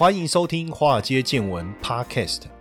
欢迎收听《华尔街见闻》Podcast。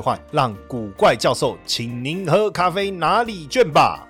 换让古怪教授请您喝咖啡拿礼券吧。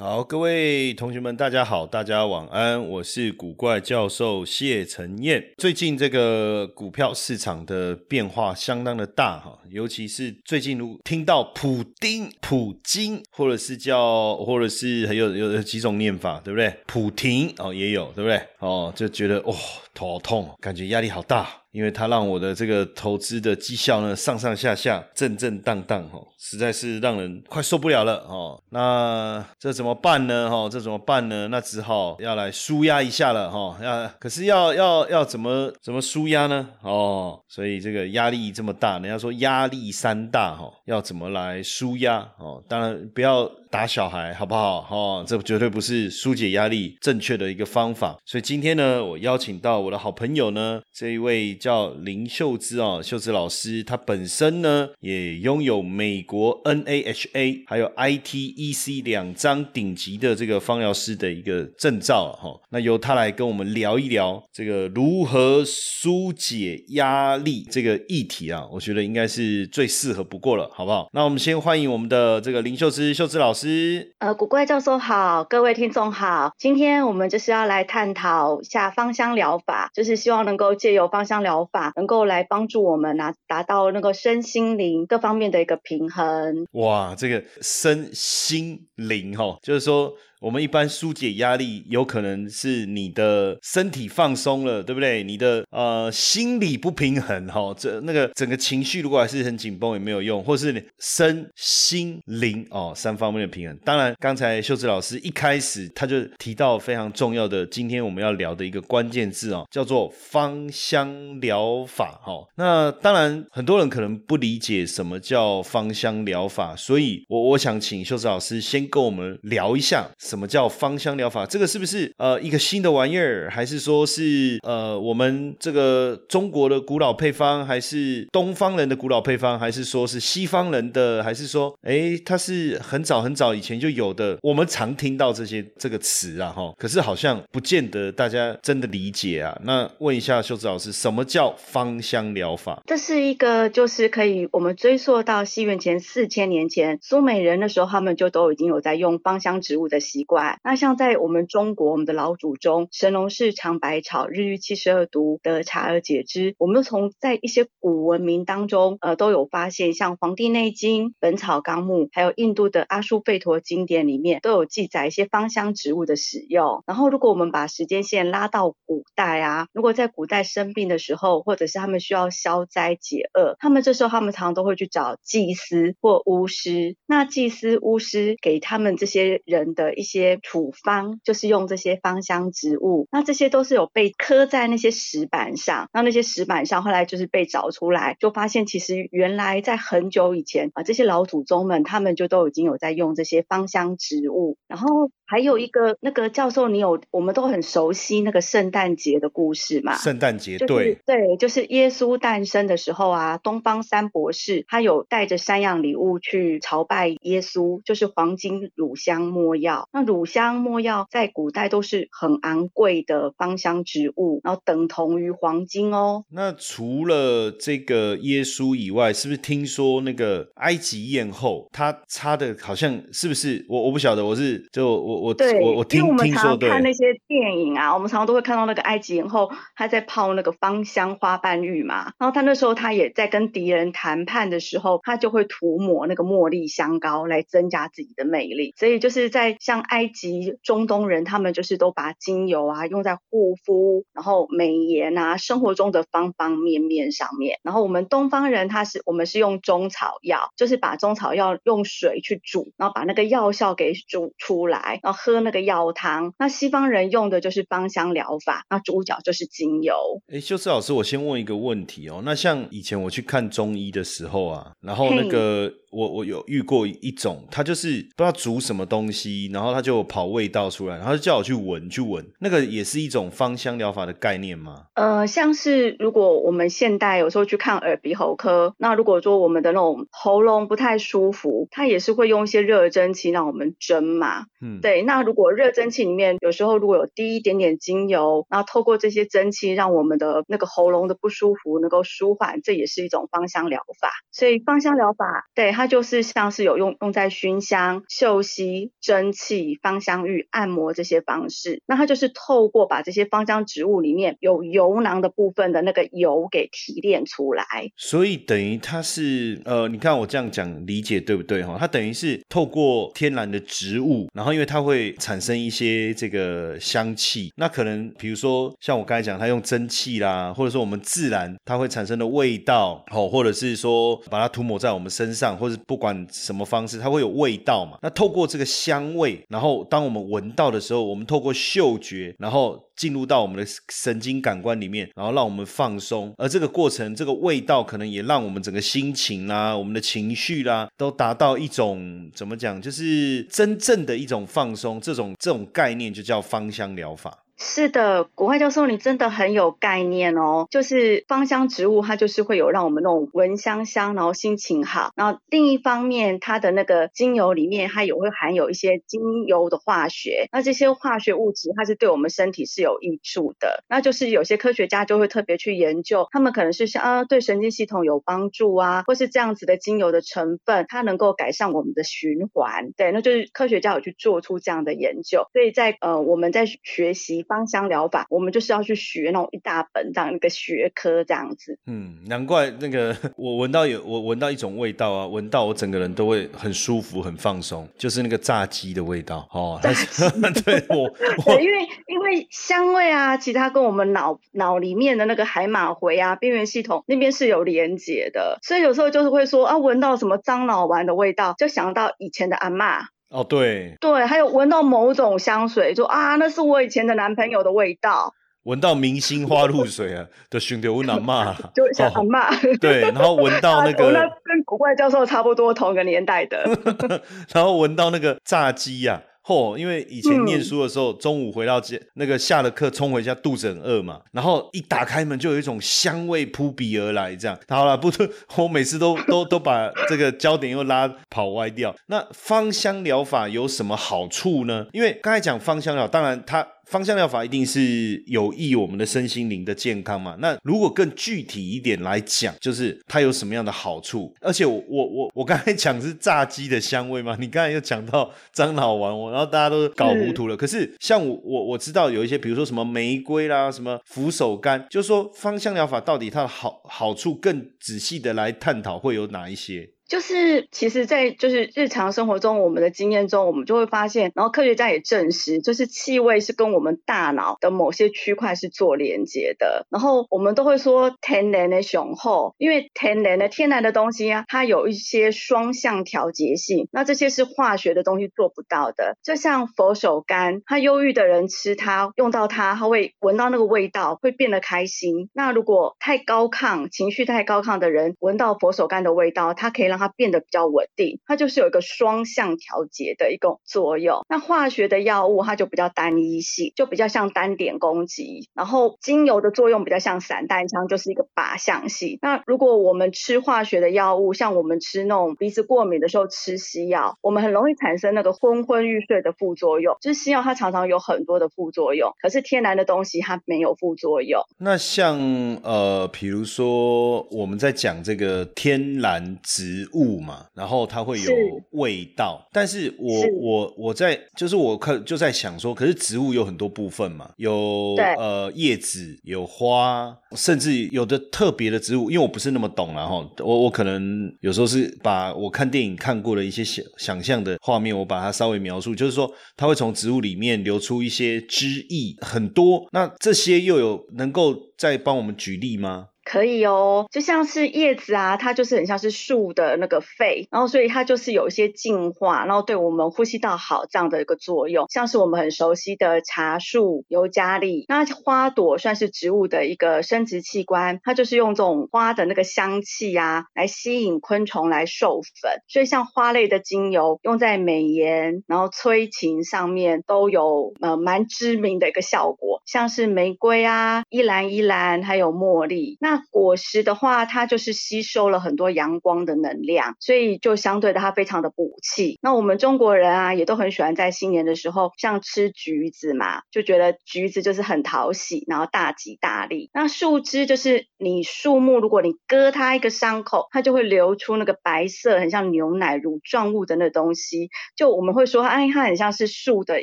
好，各位同学们，大家好，大家晚安，我是古怪教授谢承彦。最近这个股票市场的变化相当的大哈，尤其是最近如听到普丁、普京，或者是叫，或者是还有有几种念法，对不对？普廷哦，也有，对不对？哦，就觉得哇。头痛，感觉压力好大，因为它让我的这个投资的绩效呢上上下下、震震荡荡，哦，实在是让人快受不了了，哦。那这怎么办呢？哈，这怎么办呢？那只好要来舒压一下了，哈。要可是要要要怎么怎么舒压呢？哦，所以这个压力这么大，人家说压力山大，哈，要怎么来舒压？哦，当然不要。打小孩好不好？哈，这绝对不是疏解压力正确的一个方法。所以今天呢，我邀请到我的好朋友呢，这一位叫林秀芝啊，秀芝老师，他本身呢也拥有美国 NAHA 还有 ITEC 两张顶级的这个芳疗师的一个证照哈。那由他来跟我们聊一聊这个如何疏解压力这个议题啊，我觉得应该是最适合不过了，好不好？那我们先欢迎我们的这个林秀芝，秀芝老师。师，呃，古怪教授好，各位听众好，今天我们就是要来探讨下芳香疗法，就是希望能够借由芳香疗法，能够来帮助我们啊，达到那个身心灵各方面的一个平衡。哇，这个身心灵哈，就是说。我们一般疏解压力，有可能是你的身体放松了，对不对？你的呃心理不平衡哈，这那个整个情绪如果还是很紧绷也没有用，或是身心灵哦三方面的平衡。当然，刚才秀芝老师一开始他就提到非常重要的，今天我们要聊的一个关键字哦，叫做芳香疗法哈。那当然很多人可能不理解什么叫芳香疗法，所以我我想请秀芝老师先跟我们聊一下。什么叫芳香疗法？这个是不是呃一个新的玩意儿，还是说是呃我们这个中国的古老配方，还是东方人的古老配方，还是说是西方人的，还是说哎它是很早很早以前就有的？我们常听到这些这个词啊哈，可是好像不见得大家真的理解啊。那问一下秀子老师，什么叫芳香疗法？这是一个就是可以我们追溯到西元前四千年前苏美人的时候，他们就都已经有在用芳香植物的习。习惯那像在我们中国，我们的老祖宗神农氏尝百草，日遇七十二毒，得茶而解之。我们从在一些古文明当中，呃，都有发现，像《黄帝内经》《本草纲目》，还有印度的阿舒吠陀经典里面，都有记载一些芳香植物的使用。然后，如果我们把时间线拉到古代啊，如果在古代生病的时候，或者是他们需要消灾解厄，他们这时候他们常常都会去找祭司或巫师。那祭司、巫师给他们这些人的一些土方就是用这些芳香植物，那这些都是有被刻在那些石板上，那那些石板上后来就是被找出来，就发现其实原来在很久以前啊，这些老祖宗们他们就都已经有在用这些芳香植物，然后。还有一个那个教授，你有我们都很熟悉那个圣诞节的故事嘛？圣诞节对对，就是耶稣诞生的时候啊，东方三博士他有带着三样礼物去朝拜耶稣，就是黄金、乳香、没药。那乳香、没药在古代都是很昂贵的芳香植物，然后等同于黄金哦。那除了这个耶稣以外，是不是听说那个埃及艳后她擦的好像是不是？我我不晓得，我是就我。我对，我我听听说，看那些电影啊，我们常常都会看到那个埃及艳后，她在泡那个芳香花瓣浴嘛。然后她那时候她也在跟敌人谈判的时候，她就会涂抹那个茉莉香膏来增加自己的魅力。所以就是在像埃及、中东人，他们就是都把精油啊用在护肤，然后美颜啊，生活中的方方面面上面。然后我们东方人，他是我们是用中草药，就是把中草药用水去煮，然后把那个药效给煮出来。然后喝那个药汤。那西方人用的就是芳香疗法，那主角就是精油。哎，修斯老师，我先问一个问题哦。那像以前我去看中医的时候啊，然后那个。我我有遇过一种，他就是不知道煮什么东西，然后他就跑味道出来，然后就叫我去闻去闻，那个也是一种芳香疗法的概念吗？呃，像是如果我们现代有时候去看耳鼻喉科，那如果说我们的那种喉咙不太舒服，他也是会用一些热蒸汽让我们蒸嘛。嗯，对。那如果热蒸汽里面有时候如果有滴一点点精油，然后透过这些蒸汽让我们的那个喉咙的不舒服能够舒缓，这也是一种芳香疗法。所以芳香疗法，对。它就是像是有用用在熏香、嗅吸、蒸汽、芳香浴、按摩这些方式，那它就是透过把这些芳香植物里面有油囊的部分的那个油给提炼出来。所以等于它是呃，你看我这样讲理解对不对哈？它等于是透过天然的植物，然后因为它会产生一些这个香气，那可能比如说像我刚才讲，它用蒸汽啦，或者说我们自然它会产生的味道，哦，或者是说把它涂抹在我们身上或。不管什么方式，它会有味道嘛？那透过这个香味，然后当我们闻到的时候，我们透过嗅觉，然后进入到我们的神经感官里面，然后让我们放松。而这个过程，这个味道可能也让我们整个心情啦、我们的情绪啦，都达到一种怎么讲，就是真正的一种放松。这种这种概念就叫芳香疗法。是的，国外教授，你真的很有概念哦。就是芳香植物，它就是会有让我们那种闻香香，然后心情好。然后另一方面，它的那个精油里面，它也会含有一些精油的化学。那这些化学物质，它是对我们身体是有益处的。那就是有些科学家就会特别去研究，他们可能是像啊，对神经系统有帮助啊，或是这样子的精油的成分，它能够改善我们的循环。对，那就是科学家有去做出这样的研究。所以在呃，我们在学习。芳香疗法，我们就是要去学那种一大本这样一个学科这样子。嗯，难怪那个 我闻到有我闻到一种味道啊，闻到我整个人都会很舒服、很放松，就是那个炸鸡的味道哦。对，我对，因为因为香味啊，其他跟我们脑脑里面的那个海马回啊、边缘系统那边是有连接的，所以有时候就是会说啊，闻到什么樟脑丸的味道，就想到以前的阿妈。哦，对对，还有闻到某种香水，说啊，那是我以前的男朋友的味道。闻到明星花露水啊，的熏得我难骂，就想骂。对，然后闻到那 个，跟古怪教授差不多同个年代的。然后闻到那个炸鸡呀。嚯！因为以前念书的时候，中午回到家，那个下了课冲回家，肚子很饿嘛，然后一打开门就有一种香味扑鼻而来，这样好了，不，我每次都都都把这个焦点又拉跑歪掉。那芳香疗法有什么好处呢？因为刚才讲芳香疗，当然它。芳香疗法一定是有益我们的身心灵的健康嘛？那如果更具体一点来讲，就是它有什么样的好处？而且我我我我刚才讲是炸鸡的香味嘛？你刚才又讲到樟脑丸，我然后大家都搞糊涂了。可是像我我我知道有一些，比如说什么玫瑰啦，什么扶手柑，就是说芳香疗法到底它的好好处更仔细的来探讨会有哪一些？就是，其实，在就是日常生活中，我们的经验中，我们就会发现，然后科学家也证实，就是气味是跟我们大脑的某些区块是做连接的。然后我们都会说天然的雄厚，因为天然的天然的东西啊，它有一些双向调节性，那这些是化学的东西做不到的。就像佛手柑，他忧郁的人吃它，用到它，他会闻到那个味道，会变得开心。那如果太高亢，情绪太高亢的人，闻到佛手柑的味道，它可以让它变得比较稳定，它就是有一个双向调节的一个作用。那化学的药物它就比较单一性，就比较像单点攻击。然后精油的作用比较像散弹枪，就是一个靶向性。那如果我们吃化学的药物，像我们吃那种鼻子过敏的时候吃西药，我们很容易产生那个昏昏欲睡的副作用。就是西药它常常有很多的副作用，可是天然的东西它没有副作用。那像呃，比如说我们在讲这个天然植物嘛，然后它会有味道，但是我我我在就是我可就在想说，可是植物有很多部分嘛，有呃叶子，有花，甚至有的特别的植物，因为我不是那么懂然后我我可能有时候是把我看电影看过的一些想想象的画面，我把它稍微描述，就是说它会从植物里面流出一些汁液，很多，那这些又有能够再帮我们举例吗？可以哦，就像是叶子啊，它就是很像是树的那个肺，然后所以它就是有一些净化，然后对我们呼吸道好这样的一个作用。像是我们很熟悉的茶树、尤加利，那花朵算是植物的一个生殖器官，它就是用这种花的那个香气啊，来吸引昆虫来授粉。所以像花类的精油，用在美颜然后催情上面都有呃蛮知名的一个效果，像是玫瑰啊、依兰依兰，还有茉莉。那果实的话，它就是吸收了很多阳光的能量，所以就相对的它非常的补气。那我们中国人啊，也都很喜欢在新年的时候，像吃橘子嘛，就觉得橘子就是很讨喜，然后大吉大利。那树枝就是你树木，如果你割它一个伤口，它就会流出那个白色，很像牛奶乳状物的那东西。就我们会说，哎，它很像是树的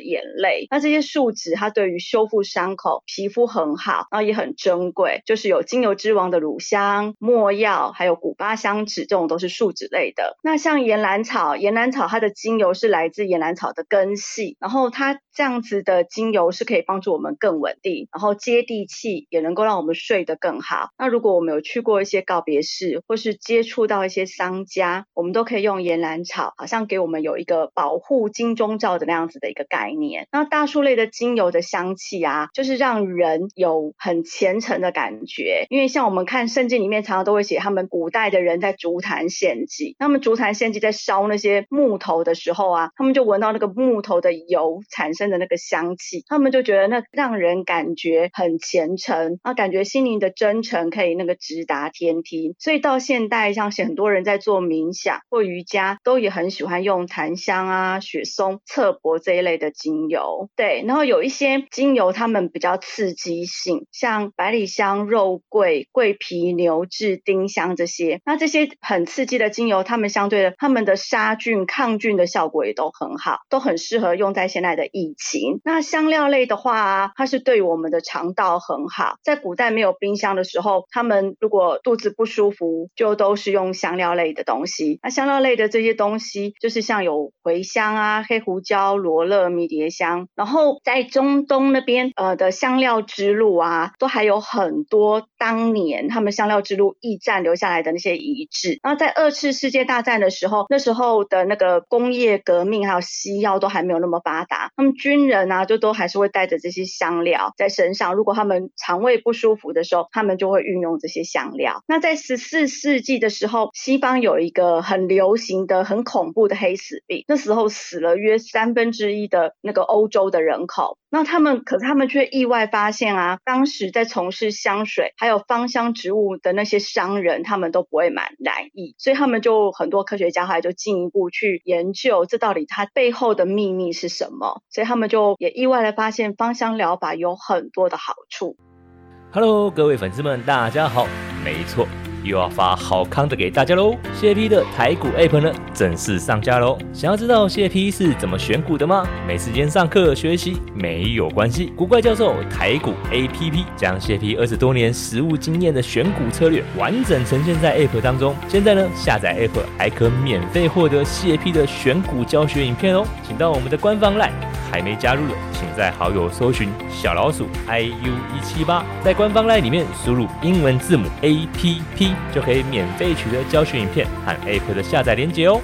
眼泪。那这些树脂，它对于修复伤口、皮肤很好，然后也很珍贵，就是有精油之王的乳香、没药，还有古巴香脂，这种都是树脂类的。那像岩兰草，岩兰草它的精油是来自岩兰草的根系，然后它这样子的精油是可以帮助我们更稳定，然后接地气，也能够让我们睡得更好。那如果我们有去过一些告别式，或是接触到一些商家，我们都可以用岩兰草，好像给我们有一个保护金钟罩的那样子的一个概念。那大树类的精油的香气啊，就是让人有很虔诚的感觉，因为像我们我们看圣经里面常常都会写，他们古代的人在竹坛献祭，他们竹坛献祭在烧那些木头的时候啊，他们就闻到那个木头的油产生的那个香气，他们就觉得那让人感觉很虔诚，啊，感觉心灵的真诚可以那个直达天梯。所以到现代，像很多人在做冥想或瑜伽，都也很喜欢用檀香啊、雪松、侧柏这一类的精油。对，然后有一些精油，它们比较刺激性，像百里香、肉桂、桂皮、牛至、丁香这些。那这些很刺激的精油，它们相对的，它们的杀菌、抗菌的效果也都很好，都很适合用在现在的疫情。那香料类的话，它是对我们的肠道很好。在古代没有冰箱的时候，他们如果肚子不舒服，就都是用香料类的东西。那香料类的这些东西，就是像有茴香啊、黑胡椒、罗勒、迷迭香。然后在中东那边，呃的香料之路啊，都还有很多当年年他们香料之路驿站留下来的那些遗址。然后在二次世界大战的时候，那时候的那个工业革命还有西药都还没有那么发达，他们军人啊就都还是会带着这些香料在身上。如果他们肠胃不舒服的时候，他们就会运用这些香料。那在十四世纪的时候，西方有一个很流行的、很恐怖的黑死病，那时候死了约三分之一的那个欧洲的人口。那他们可是他们却意外发现啊，当时在从事香水还有芳香香植物的那些商人，他们都不会满难意，所以他们就很多科学家后来就进一步去研究，这到底它背后的秘密是什么？所以他们就也意外的发现，芳香疗法有很多的好处。Hello，各位粉丝们，大家好。没错，又要发好康的给大家喽！谢 P 的台股 App 呢正式上架喽。想要知道谢 P 是怎么选股的吗？没时间上课学习没有关系，古怪教授台股 APP 将谢 P 二十多年实务经验的选股策略完整呈现在 App 当中。现在呢，下载 App 还可免费获得谢 P 的选股教学影片哦。请到我们的官方 LINE，还没加入的，请在好友搜寻小老鼠 iu 一七八，在官方 LINE 里面输入英文字母 APP，就可以免费取得教学影片和 App 的下载连接哦。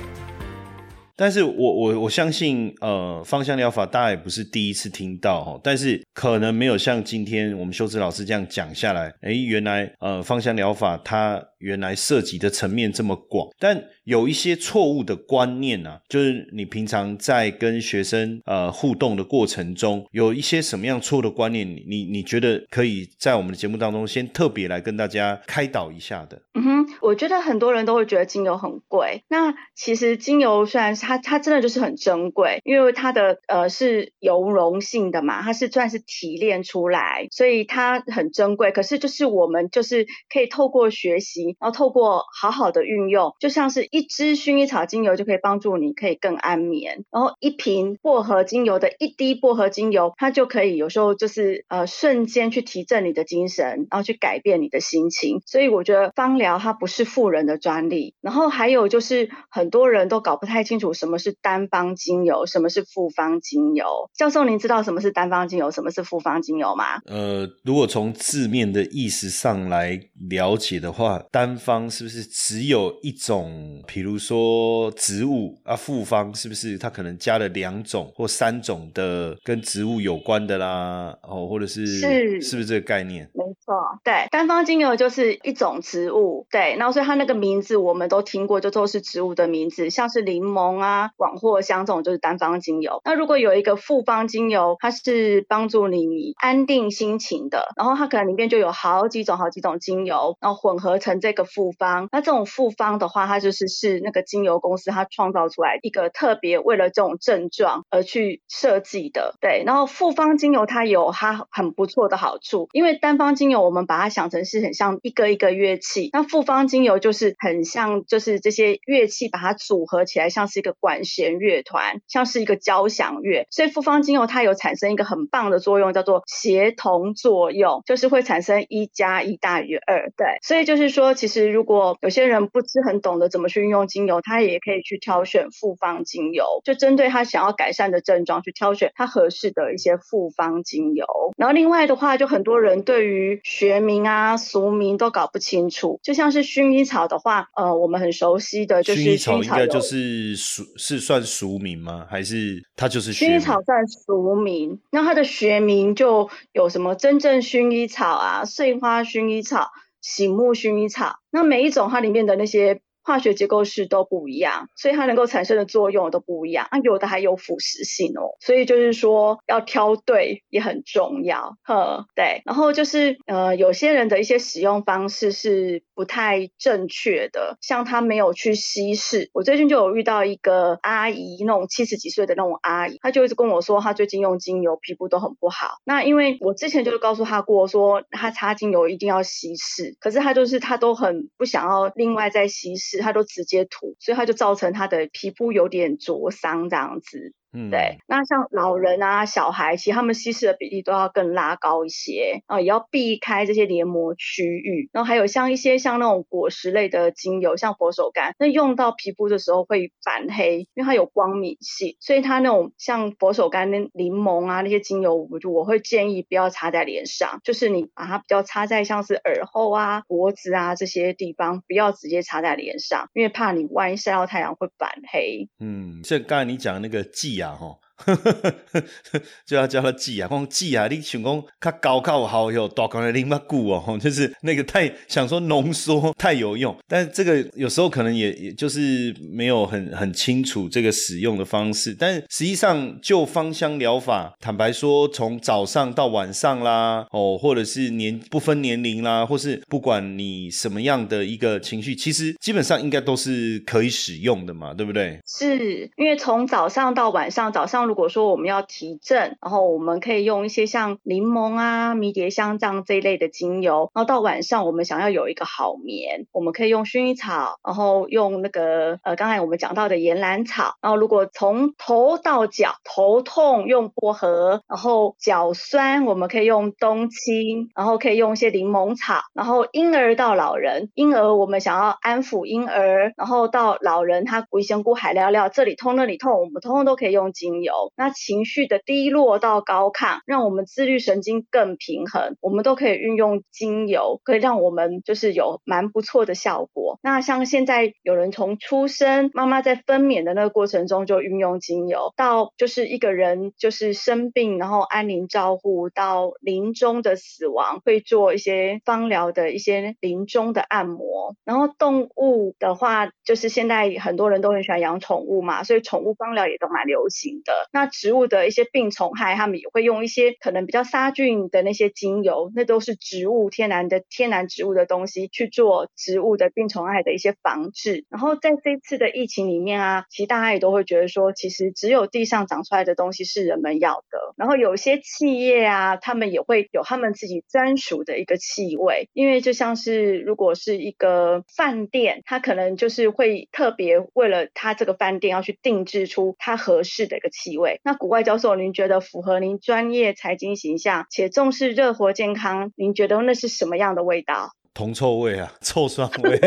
但是我我我相信，呃，芳香疗法大家也不是第一次听到哦，但是可能没有像今天我们修辞老师这样讲下来，诶，原来呃芳香疗法它原来涉及的层面这么广，但有一些错误的观念啊，就是你平常在跟学生呃互动的过程中，有一些什么样错误的观念，你你你觉得可以在我们的节目当中先特别来跟大家开导一下的？嗯哼，我觉得很多人都会觉得精油很贵。那其实精油虽然它它真的就是很珍贵，因为它的呃是油溶性的嘛，它是算是提炼出来，所以它很珍贵。可是就是我们就是可以透过学习，然后透过好好的运用，就像是一支薰衣草精油就可以帮助你可以更安眠，然后一瓶薄荷精油的一滴薄荷精油，它就可以有时候就是呃瞬间去提振你的精神，然后去改变你的心情。所以我觉得芳疗它不是富人的专利。然后还有就是很多人都搞不太清楚什么是单方精油，什么是复方精油。教授，您知道什么是单方精油，什么是复方精油吗？呃，如果从字面的意思上来了解的话，单方是不是只有一种？比如说植物啊，复方是不是它可能加了两种或三种的跟植物有关的啦？哦，或者是是是不是这个概念？没错，对，单方精油就是一种植物，对，然后所以它那个名字我们都听过，就都是植物的名字，像是柠檬啊、广藿香这种就是单方精油。那如果有一个复方精油，它是帮助你安定心情的，然后它可能里面就有好几种、好几种精油，然后混合成这个复方。那这种复方的话，它就是是那个精油公司它创造出来一个特别为了这种症状而去设计的，对。然后复方精油它有它很不错的好处，因为单方精油我们把它想成是很像一个一个乐器，那复方精油就是很像就是这些乐器把它组合起来，像是一个管弦乐团，像是一个交响乐。所以复方精油它有产生一个很棒的作用，叫做协同作用，就是会产生一加一大于二。对，所以就是说，其实如果有些人不是很懂得怎么去运用精油，他也可以去挑选复方精油，就针对他想要改善的症状去挑选他合适的一些复方精油。然后另外的话，就很多人对于学名啊、俗名都搞不清楚，就像是薰衣草的话，呃，我们很熟悉的就是薰衣草应该就是俗是算俗名吗？还是它就是薰衣草算俗名，那它的学名就有什么真正薰衣草啊、碎花薰衣草、醒目薰衣草，那每一种它里面的那些化学结构式都不一样，所以它能够产生的作用都不一样。啊，有的还有腐蚀性哦，所以就是说要挑对也很重要。呵，对，然后就是呃，有些人的一些使用方式是不太正确的，像他没有去稀释。我最近就有遇到一个阿姨，那种七十几岁的那种阿姨，她就一直跟我说，她最近用精油皮肤都很不好。那因为我之前就告诉她过说，她擦精油一定要稀释，可是她就是她都很不想要另外再稀释，他都直接涂，所以他就造成他的皮肤有点灼伤这样子。嗯，对，那像老人啊、小孩，其实他们稀释的比例都要更拉高一些啊，也要避开这些黏膜区域。然后还有像一些像那种果实类的精油，像佛手柑，那用到皮肤的时候会反黑，因为它有光敏性，所以它那种像佛手柑、那柠檬啊那些精油，我就我会建议不要擦在脸上，就是你把它比较擦在像是耳后啊、脖子啊这些地方，不要直接擦在脸上，因为怕你万一晒到太阳会反黑。嗯，像刚才你讲的那个剂啊，吼，就要叫他记啊，讲记啊，你想讲他高靠好有大高的零八固哦，就是那个太想说浓缩太有用，但是这个有时候可能也也就是没有很很清楚这个使用的方式，但实际上就芳香疗法，坦白说，从早上到晚上啦，哦，或者是年不分年龄啦，或是不管你什么样的一个情绪，其实基本上应该都是可以使用的嘛，对不对？是因为从早上到晚上，早上如果说我们要提振，然后我们可以用一些像柠檬啊、迷迭香这样这一类的精油，然后到晚上我们想要有一个好眠，我们可以用薰衣草，然后用那个呃刚才我们讲到的岩兰草，然后如果从头到脚头痛用薄荷，然后脚酸我们可以用冬青，然后可以用一些柠檬草，然后婴儿到老人，婴儿我们想要安抚婴儿，然后到老人他龟仙菇海料料这里痛那里痛，我们通通都可以用精油。那情绪的低落到高亢，让我们自律神经更平衡，我们都可以运用精油，可以让我们就是有蛮不错的效果。那像现在有人从出生，妈妈在分娩的那个过程中就运用精油，到就是一个人就是生病，然后安宁照护，到临终的死亡，会做一些芳疗的一些临终的按摩。然后动物的话，就是现在很多人都很喜欢养宠物嘛，所以宠物芳疗也都蛮流行的。那植物的一些病虫害，他们也会用一些可能比较杀菌的那些精油，那都是植物天然的天然植物的东西去做植物的病虫害的一些防治。然后在这次的疫情里面啊，其实大家也都会觉得说，其实只有地上长出来的东西是人们要的。然后有些企业啊，他们也会有他们自己专属的一个气味，因为就像是如果是一个饭店，它可能就是会特别为了它这个饭店要去定制出它合适的一个气味。那古怪教授，您觉得符合您专业财经形象且重视热活健康，您觉得那是什么样的味道？铜臭味啊，臭酸味，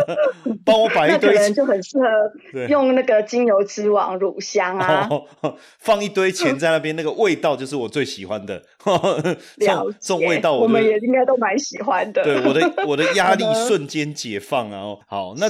帮我摆一堆，就很适合用那个精油之王乳香啊，放一堆钱在那边，那个味道就是我最喜欢的。这种味道，我们也应该都蛮喜欢的。对，我的 我的压力瞬间解放啊！好，那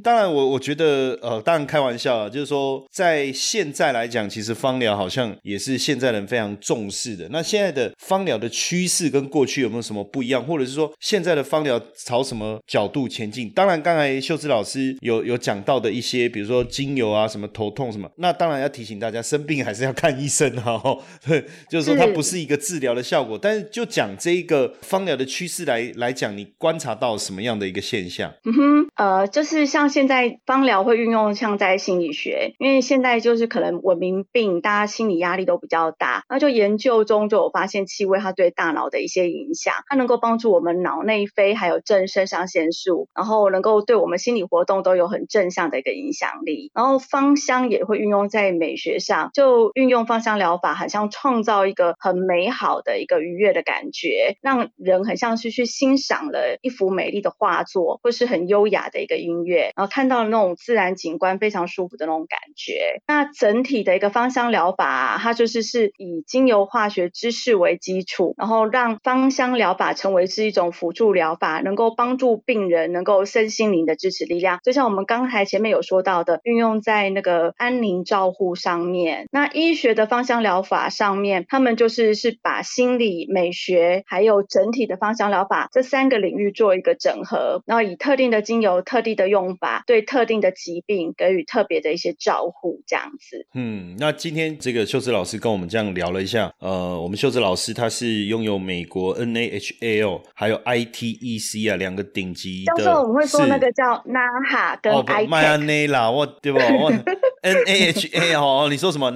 当然，我我觉得呃，当然开玩笑啊，就是说在现在来讲，其实芳疗好像也是现在人非常重视的。那现在的芳疗的趋势跟过去有没有什么不一样，或者是说现在的芳疗朝什么角度前进？当然，刚才秀芝老师有有讲到的一些，比如说精油啊，什么头痛什么，那当然要提醒大家，生病还是要看医生哈。对，就是说它不是一个治疗的效果，但是就讲这一个芳疗的趋势来来讲，你观察到什么样的一个现象？嗯哼，呃，就是像现在芳疗会运用像在心理学，因为现在就是可能文明病，大家心理压力都比较大，那就研究中就有发现气味它对大脑的一些影响，它能够帮助我们脑内啡还有正肾上腺素，然后能够对我们心理活动都有很正向的一个影响力。然后芳香也会运用在美学上，就运用芳香疗法，好像创造一个很美好好的一个愉悦的感觉，让人很像是去欣赏了一幅美丽的画作，或是很优雅的一个音乐，然后看到那种自然景观非常舒服的那种感觉。那整体的一个芳香疗法，它就是是以精油化学知识为基础，然后让芳香疗法成为是一种辅助疗法，能够帮助病人能够身心灵的支持力量。就像我们刚才前面有说到的，运用在那个安宁照护上面。那医学的芳香疗法上面，他们就是是把心理、美学还有整体的芳香疗法这三个领域做一个整合，然后以特定的精油、特定的用法，对特定的疾病给予特别的一些照护，这样子。嗯，那今天这个秀芝老师跟我们这样聊了一下，呃，我们秀芝老师他是拥有美国 NAHL 还有 ITEC 啊两个顶级的，教授我们会说那个叫 NAHA 跟 I 麦亚内拉，我对不？我 NAHA 哦，你说什么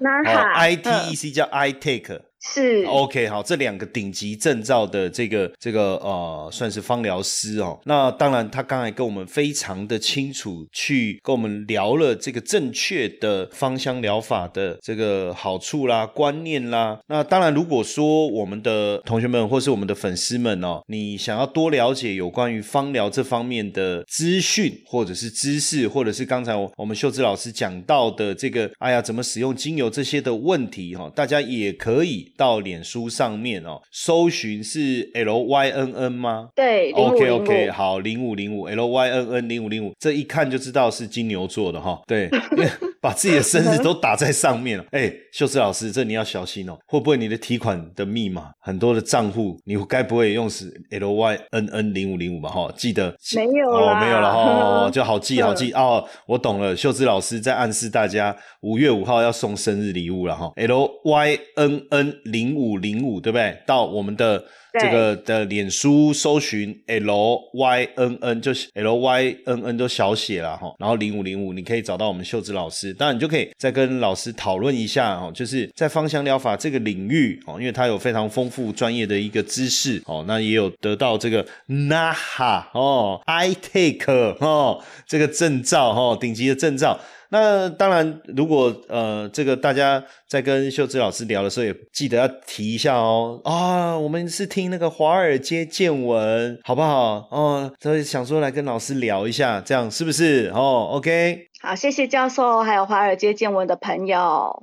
NAHA？NAHA，ITEC 叫 I Take。是 OK 好，这两个顶级证照的这个这个呃，算是芳疗师哦。那当然，他刚才跟我们非常的清楚，去跟我们聊了这个正确的芳香疗法的这个好处啦、观念啦。那当然，如果说我们的同学们或是我们的粉丝们哦，你想要多了解有关于芳疗这方面的资讯，或者是知识，或者是刚才我们秀芝老师讲到的这个，哎呀，怎么使用精油这些的问题哈，大家也可以。到脸书上面哦，搜寻是 L Y N N 吗？对，OK OK，好，零五零五 L Y N N 零五零五，这一看就知道是金牛座的哈。对，把自己的生日 都打在上面了。哎，秀芝老师，这你要小心哦，会不会你的提款的密码很多的账户，你该不会用是 L Y N N 零五零五吧？哈，记得没有哦，没有了哈，就好记好记哦。我懂了，秀芝老师在暗示大家五月五号要送生日礼物了哈。L Y N N 零五零五，对不对？到我们的这个的脸书搜寻 L Y N N，就是 L Y N N 都小写了哈。然后零五零五，你可以找到我们秀芝老师，当然你就可以再跟老师讨论一下哦，就是在芳香疗法这个领域哦，因为他有非常丰富专业的一个知识哦，那也有得到这个 NAHA 哦，I Take 哦这个证照哦，顶级的证照。那当然，如果呃，这个大家在跟秀芝老师聊的时候，也记得要提一下哦。啊，我们是听那个华尔街见闻，好不好？哦，所以想说来跟老师聊一下，这样是不是？哦，OK。好，谢谢教授，还有华尔街见闻的朋友。